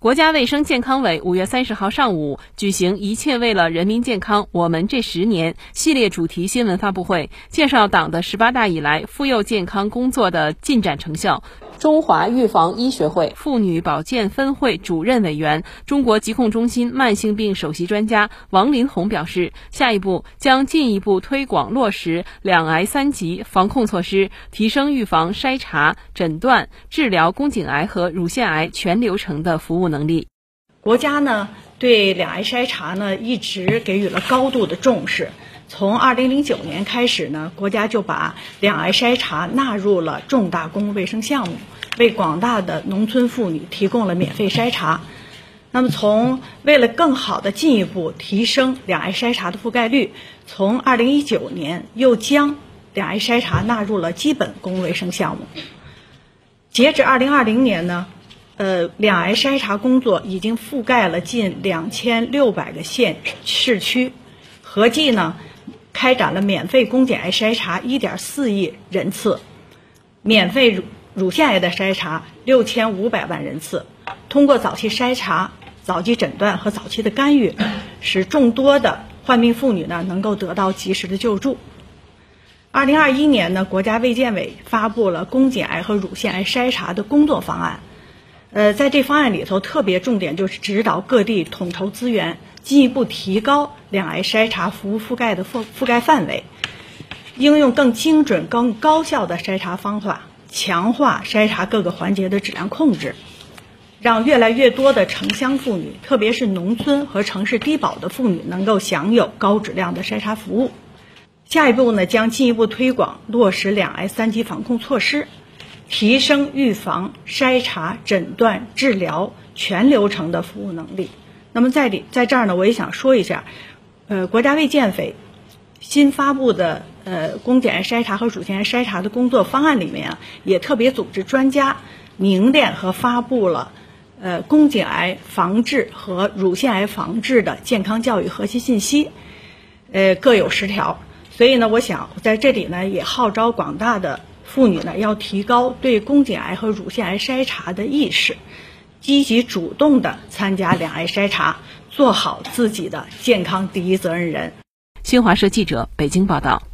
国家卫生健康委五月三十号上午举行“一切为了人民健康，我们这十年”系列主题新闻发布会，介绍党的十八大以来妇幼健康工作的进展成效。中华预防医学会妇女保健分会主任委员、中国疾控中心慢性病首席专家王林红表示，下一步将进一步推广落实两癌三级防控措施，提升预防、筛查、诊断、治疗宫颈癌和乳腺癌全流程的服务能力。国家呢，对两癌筛查呢一直给予了高度的重视。从二零零九年开始呢，国家就把两癌筛查纳入了重大公共卫生项目，为广大的农村妇女提供了免费筛查。那么，从为了更好的进一步提升两癌筛查的覆盖率，从二零一九年又将两癌筛查纳入了基本公共卫生项目。截止二零二零年呢，呃，两癌筛查工作已经覆盖了近两千六百个县市区，合计呢。开展了免费宫颈癌筛查一点四亿人次，免费乳乳腺癌的筛查六千五百万人次。通过早期筛查、早期诊断和早期的干预，使众多的患病妇女呢能够得到及时的救助。二零二一年呢，国家卫健委发布了宫颈癌和乳腺癌筛查的工作方案。呃，在这方案里头，特别重点就是指导各地统筹资源，进一步提高两癌筛查服务覆盖的覆覆盖范围，应用更精准、更高效的筛查方法，强化筛查各个环节的质量控制，让越来越多的城乡妇女，特别是农村和城市低保的妇女，能够享有高质量的筛查服务。下一步呢，将进一步推广落实两癌三级防控措施。提升预防、筛查、诊断、治疗全流程的服务能力。那么在里在这儿呢，我也想说一下，呃，国家卫健委新发布的呃宫颈癌筛查和乳腺癌筛查的工作方案里面啊，也特别组织专家凝练和发布了呃宫颈癌防治和乳腺癌防治的健康教育核心信息，呃，各有十条。所以呢，我想在这里呢，也号召广大的。妇女呢，要提高对宫颈癌和乳腺癌筛查的意识，积极主动的参加两癌筛查，做好自己的健康第一责任人。新华社记者北京报道。